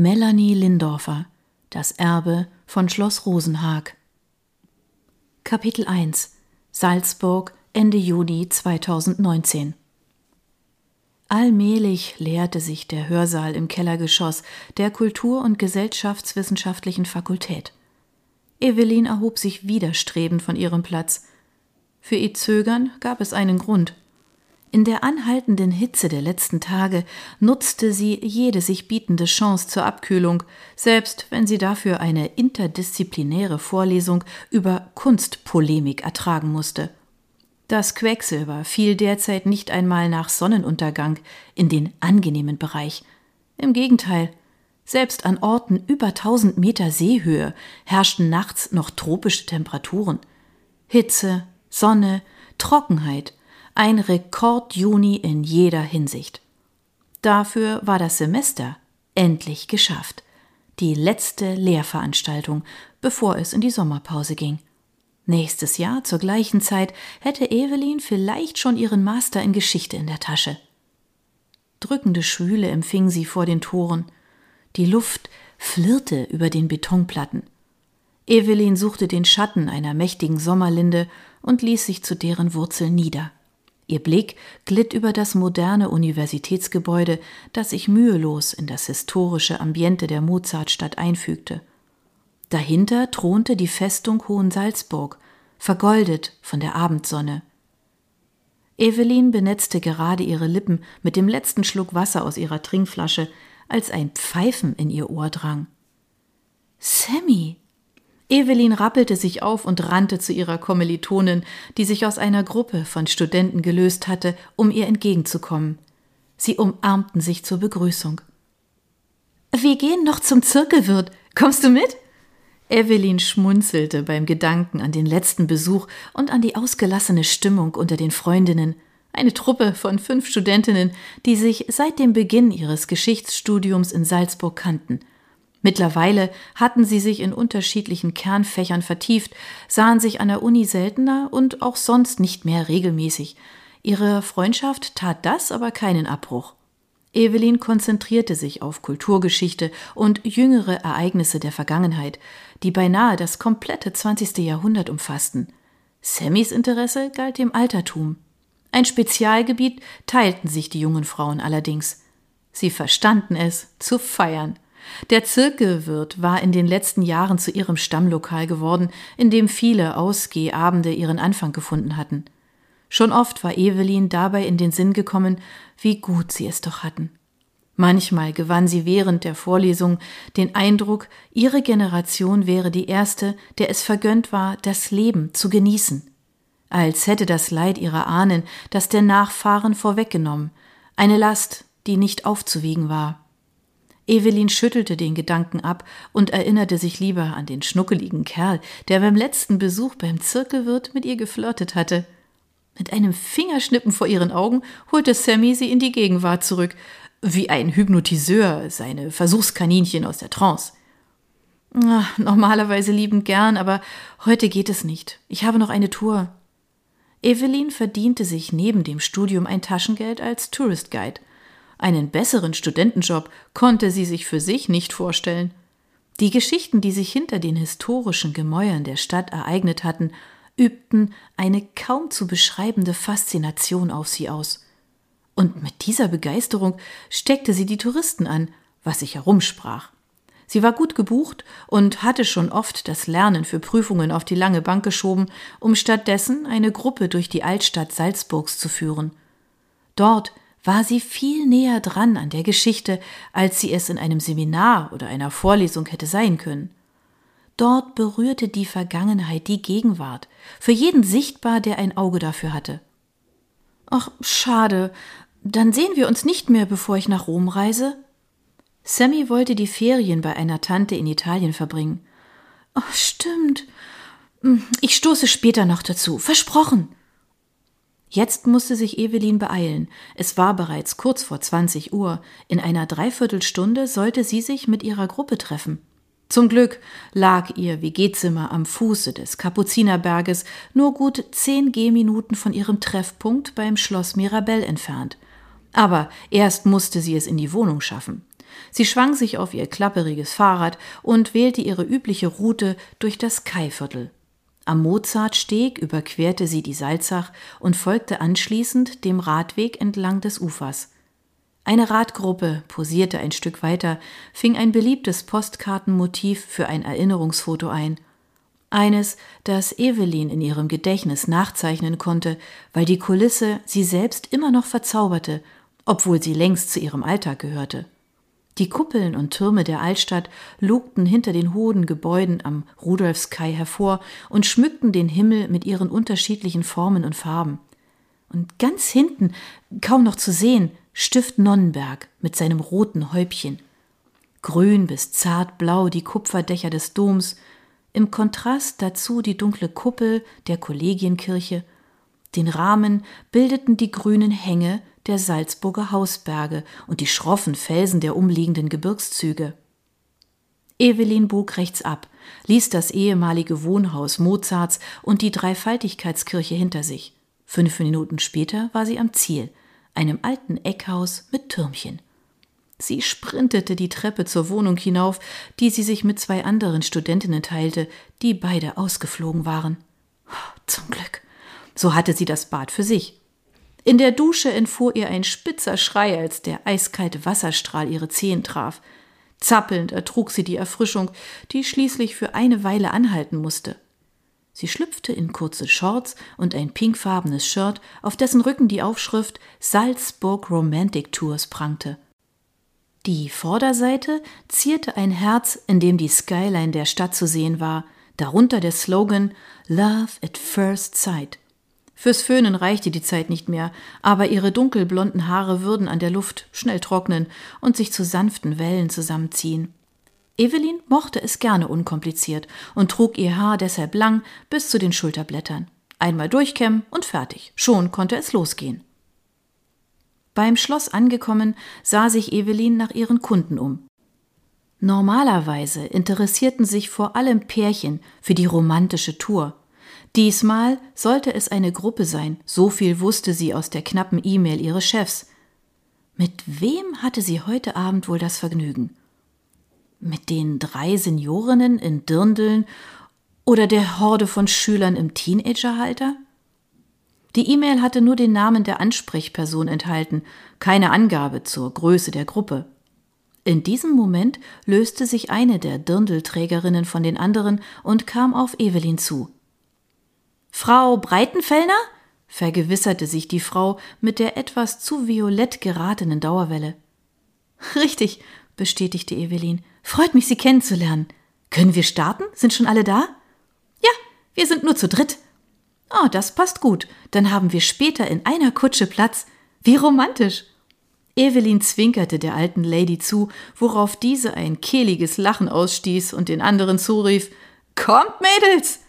Melanie Lindorfer Das Erbe von Schloss Rosenhag Kapitel 1 Salzburg Ende Juni 2019 Allmählich leerte sich der Hörsaal im Kellergeschoss der Kultur- und Gesellschaftswissenschaftlichen Fakultät. Evelyn erhob sich widerstrebend von ihrem Platz. Für ihr Zögern gab es einen Grund – in der anhaltenden Hitze der letzten Tage nutzte sie jede sich bietende Chance zur Abkühlung, selbst wenn sie dafür eine interdisziplinäre Vorlesung über Kunstpolemik ertragen musste. Das Quecksilber fiel derzeit nicht einmal nach Sonnenuntergang in den angenehmen Bereich. Im Gegenteil, selbst an Orten über tausend Meter Seehöhe herrschten nachts noch tropische Temperaturen. Hitze, Sonne, Trockenheit ein Rekord-Juni in jeder Hinsicht. Dafür war das Semester endlich geschafft. Die letzte Lehrveranstaltung, bevor es in die Sommerpause ging. Nächstes Jahr zur gleichen Zeit hätte Evelyn vielleicht schon ihren Master in Geschichte in der Tasche. Drückende Schwüle empfing sie vor den Toren. Die Luft flirrte über den Betonplatten. Evelyn suchte den Schatten einer mächtigen Sommerlinde und ließ sich zu deren Wurzeln nieder. Ihr Blick glitt über das moderne Universitätsgebäude, das sich mühelos in das historische Ambiente der Mozartstadt einfügte. Dahinter thronte die Festung Hohensalzburg, vergoldet von der Abendsonne. Evelyn benetzte gerade ihre Lippen mit dem letzten Schluck Wasser aus ihrer Trinkflasche, als ein Pfeifen in ihr Ohr drang. Sammy, Evelyn rappelte sich auf und rannte zu ihrer Kommilitonin, die sich aus einer Gruppe von Studenten gelöst hatte, um ihr entgegenzukommen. Sie umarmten sich zur Begrüßung. Wir gehen noch zum Zirkelwirt. Kommst du mit? Evelyn schmunzelte beim Gedanken an den letzten Besuch und an die ausgelassene Stimmung unter den Freundinnen. Eine Truppe von fünf Studentinnen, die sich seit dem Beginn ihres Geschichtsstudiums in Salzburg kannten – Mittlerweile hatten sie sich in unterschiedlichen Kernfächern vertieft, sahen sich an der Uni seltener und auch sonst nicht mehr regelmäßig. Ihre Freundschaft tat das aber keinen Abbruch. Evelyn konzentrierte sich auf Kulturgeschichte und jüngere Ereignisse der Vergangenheit, die beinahe das komplette 20. Jahrhundert umfassten. Sammys Interesse galt dem Altertum. Ein Spezialgebiet teilten sich die jungen Frauen allerdings. Sie verstanden es zu feiern. Der Zirkelwirt war in den letzten Jahren zu ihrem Stammlokal geworden, in dem viele Ausgehabende ihren Anfang gefunden hatten. Schon oft war Evelyn dabei in den Sinn gekommen, wie gut sie es doch hatten. Manchmal gewann sie während der Vorlesung den Eindruck, ihre Generation wäre die erste, der es vergönnt war, das Leben zu genießen. Als hätte das Leid ihrer Ahnen das der Nachfahren vorweggenommen, eine Last, die nicht aufzuwiegen war. Evelyn schüttelte den Gedanken ab und erinnerte sich lieber an den schnuckeligen Kerl, der beim letzten Besuch beim Zirkelwirt mit ihr geflirtet hatte. Mit einem Fingerschnippen vor ihren Augen holte Sammy sie in die Gegenwart zurück, wie ein Hypnotiseur seine Versuchskaninchen aus der Trance. Ach, normalerweise liebend gern, aber heute geht es nicht. Ich habe noch eine Tour. Evelyn verdiente sich neben dem Studium ein Taschengeld als Tourist Guide. Einen besseren Studentenjob konnte sie sich für sich nicht vorstellen. Die Geschichten, die sich hinter den historischen Gemäuern der Stadt ereignet hatten, übten eine kaum zu beschreibende Faszination auf sie aus. Und mit dieser Begeisterung steckte sie die Touristen an, was sich herumsprach. Sie war gut gebucht und hatte schon oft das Lernen für Prüfungen auf die lange Bank geschoben, um stattdessen eine Gruppe durch die Altstadt Salzburgs zu führen. Dort war sie viel näher dran an der Geschichte, als sie es in einem Seminar oder einer Vorlesung hätte sein können. Dort berührte die Vergangenheit die Gegenwart, für jeden sichtbar, der ein Auge dafür hatte. Ach, schade, dann sehen wir uns nicht mehr, bevor ich nach Rom reise? Sammy wollte die Ferien bei einer Tante in Italien verbringen. Ach, stimmt. Hm, ich stoße später noch dazu. Versprochen. Jetzt musste sich Evelyn beeilen. Es war bereits kurz vor 20 Uhr. In einer Dreiviertelstunde sollte sie sich mit ihrer Gruppe treffen. Zum Glück lag ihr WG-Zimmer am Fuße des Kapuzinerberges nur gut zehn Gehminuten von ihrem Treffpunkt beim Schloss Mirabell entfernt. Aber erst musste sie es in die Wohnung schaffen. Sie schwang sich auf ihr klapperiges Fahrrad und wählte ihre übliche Route durch das Kaiviertel. Am Mozartsteg überquerte sie die Salzach und folgte anschließend dem Radweg entlang des Ufers. Eine Radgruppe posierte ein Stück weiter, fing ein beliebtes Postkartenmotiv für ein Erinnerungsfoto ein. Eines, das Evelyn in ihrem Gedächtnis nachzeichnen konnte, weil die Kulisse sie selbst immer noch verzauberte, obwohl sie längst zu ihrem Alltag gehörte. Die Kuppeln und Türme der Altstadt lugten hinter den hohen Gebäuden am Rudolfskai hervor und schmückten den Himmel mit ihren unterschiedlichen Formen und Farben. Und ganz hinten, kaum noch zu sehen, Stift Nonnenberg mit seinem roten Häubchen. Grün bis zartblau die Kupferdächer des Doms, im Kontrast dazu die dunkle Kuppel der Kollegienkirche. Den Rahmen bildeten die grünen Hänge der Salzburger Hausberge und die schroffen Felsen der umliegenden Gebirgszüge. Evelyn bog rechts ab, ließ das ehemalige Wohnhaus Mozarts und die Dreifaltigkeitskirche hinter sich. Fünf Minuten später war sie am Ziel, einem alten Eckhaus mit Türmchen. Sie sprintete die Treppe zur Wohnung hinauf, die sie sich mit zwei anderen Studentinnen teilte, die beide ausgeflogen waren. Zum Glück. So hatte sie das Bad für sich. In der Dusche entfuhr ihr ein spitzer Schrei, als der eiskalte Wasserstrahl ihre Zehen traf. Zappelnd ertrug sie die Erfrischung, die schließlich für eine Weile anhalten musste. Sie schlüpfte in kurze Shorts und ein pinkfarbenes Shirt, auf dessen Rücken die Aufschrift Salzburg Romantic Tours prangte. Die Vorderseite zierte ein Herz, in dem die Skyline der Stadt zu sehen war, darunter der Slogan Love at First Sight. Fürs Föhnen reichte die Zeit nicht mehr, aber ihre dunkelblonden Haare würden an der Luft schnell trocknen und sich zu sanften Wellen zusammenziehen. Evelyn mochte es gerne unkompliziert und trug ihr Haar deshalb lang bis zu den Schulterblättern. Einmal durchkämmen und fertig. Schon konnte es losgehen. Beim Schloss angekommen, sah sich Evelyn nach ihren Kunden um. Normalerweise interessierten sich vor allem Pärchen für die romantische Tour. Diesmal sollte es eine Gruppe sein, so viel wusste sie aus der knappen E-Mail ihres Chefs. Mit wem hatte sie heute Abend wohl das Vergnügen? Mit den drei Seniorinnen in Dirndeln oder der Horde von Schülern im Teenagerhalter? Die E-Mail hatte nur den Namen der Ansprechperson enthalten, keine Angabe zur Größe der Gruppe. In diesem Moment löste sich eine der Dirndelträgerinnen von den anderen und kam auf Evelyn zu. Frau Breitenfellner? vergewisserte sich die Frau mit der etwas zu violett geratenen Dauerwelle. Richtig, bestätigte Evelyn. Freut mich, Sie kennenzulernen. Können wir starten? Sind schon alle da? Ja, wir sind nur zu dritt. Oh, das passt gut. Dann haben wir später in einer Kutsche Platz. Wie romantisch. Evelyn zwinkerte der alten Lady zu, worauf diese ein kehliges Lachen ausstieß und den anderen zurief Kommt, Mädels.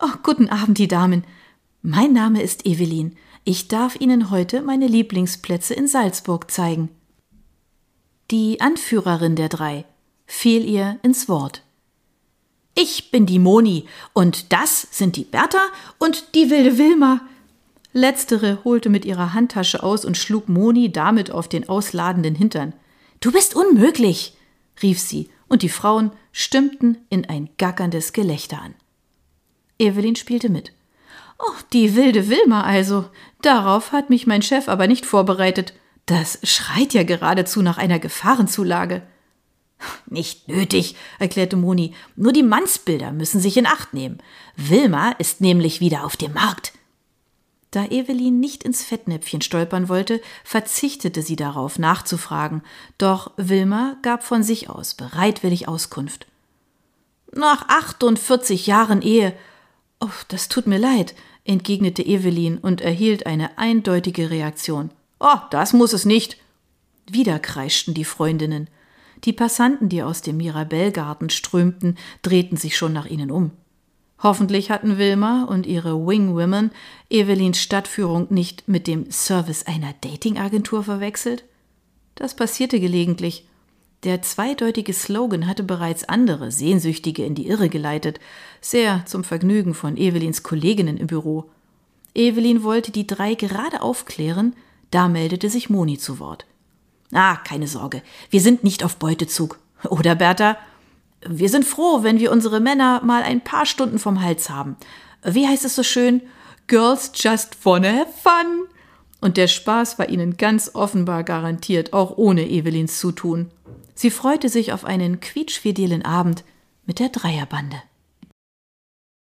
Oh, guten Abend, die Damen. Mein Name ist Evelyn. Ich darf Ihnen heute meine Lieblingsplätze in Salzburg zeigen. Die Anführerin der drei fiel ihr ins Wort. Ich bin die Moni und das sind die Bertha und die wilde Wilma. Letztere holte mit ihrer Handtasche aus und schlug Moni damit auf den ausladenden Hintern. Du bist unmöglich, rief sie, und die Frauen stimmten in ein gackerndes Gelächter an. Evelyn spielte mit. Oh, die wilde Wilma also. Darauf hat mich mein Chef aber nicht vorbereitet. Das schreit ja geradezu nach einer Gefahrenzulage. Nicht nötig, erklärte Moni. Nur die Mannsbilder müssen sich in Acht nehmen. Wilma ist nämlich wieder auf dem Markt. Da Evelyn nicht ins Fettnäpfchen stolpern wollte, verzichtete sie darauf, nachzufragen. Doch Wilma gab von sich aus bereitwillig Auskunft. Nach 48 Jahren Ehe Oh, das tut mir leid, entgegnete Evelyn und erhielt eine eindeutige Reaktion. Oh, das muss es nicht. Wieder kreischten die Freundinnen. Die Passanten, die aus dem Mirabellgarten strömten, drehten sich schon nach ihnen um. Hoffentlich hatten Wilma und ihre Wing Women Evelyns Stadtführung nicht mit dem Service einer Datingagentur verwechselt. Das passierte gelegentlich, der zweideutige Slogan hatte bereits andere Sehnsüchtige in die Irre geleitet, sehr zum Vergnügen von Evelyns Kolleginnen im Büro. Evelyn wollte die drei gerade aufklären, da meldete sich Moni zu Wort. Ah, keine Sorge, wir sind nicht auf Beutezug. Oder Bertha? Wir sind froh, wenn wir unsere Männer mal ein paar Stunden vom Hals haben. Wie heißt es so schön? Girls just wanna have fun. Und der Spaß war ihnen ganz offenbar garantiert, auch ohne Evelins Zutun. Sie freute sich auf einen quietschfidelen Abend mit der Dreierbande.